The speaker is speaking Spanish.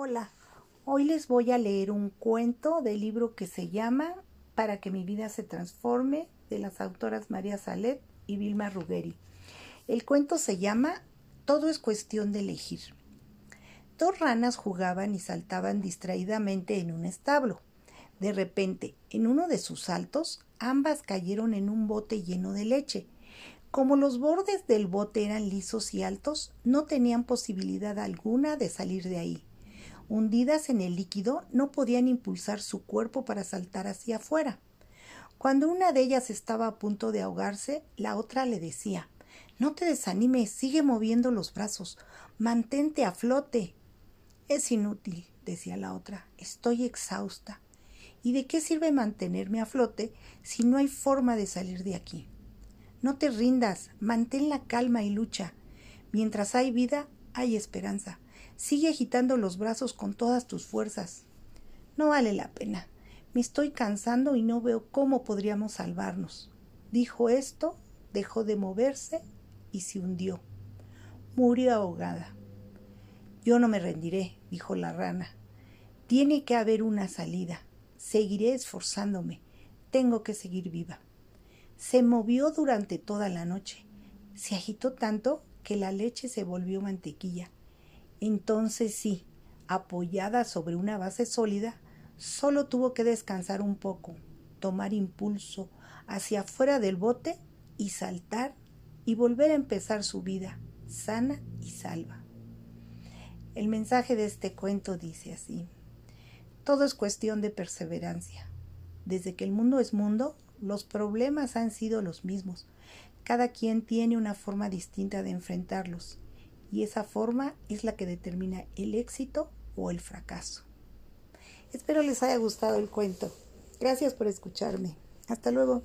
Hola, hoy les voy a leer un cuento del libro que se llama Para que mi vida se transforme de las autoras María Salet y Vilma Ruggeri. El cuento se llama Todo es cuestión de elegir. Dos ranas jugaban y saltaban distraídamente en un establo. De repente, en uno de sus saltos, ambas cayeron en un bote lleno de leche. Como los bordes del bote eran lisos y altos, no tenían posibilidad alguna de salir de ahí hundidas en el líquido, no podían impulsar su cuerpo para saltar hacia afuera. Cuando una de ellas estaba a punto de ahogarse, la otra le decía No te desanimes, sigue moviendo los brazos, mantente a flote. Es inútil, decía la otra, estoy exhausta. ¿Y de qué sirve mantenerme a flote si no hay forma de salir de aquí? No te rindas, mantén la calma y lucha. Mientras hay vida, hay esperanza. Sigue agitando los brazos con todas tus fuerzas. No vale la pena. Me estoy cansando y no veo cómo podríamos salvarnos. Dijo esto, dejó de moverse y se hundió. Murió ahogada. Yo no me rendiré, dijo la rana. Tiene que haber una salida. Seguiré esforzándome. Tengo que seguir viva. Se movió durante toda la noche. Se agitó tanto que la leche se volvió mantequilla. Entonces sí, apoyada sobre una base sólida, solo tuvo que descansar un poco, tomar impulso hacia afuera del bote y saltar y volver a empezar su vida sana y salva. El mensaje de este cuento dice así, todo es cuestión de perseverancia. Desde que el mundo es mundo, los problemas han sido los mismos. Cada quien tiene una forma distinta de enfrentarlos y esa forma es la que determina el éxito o el fracaso. Espero les haya gustado el cuento. Gracias por escucharme. Hasta luego.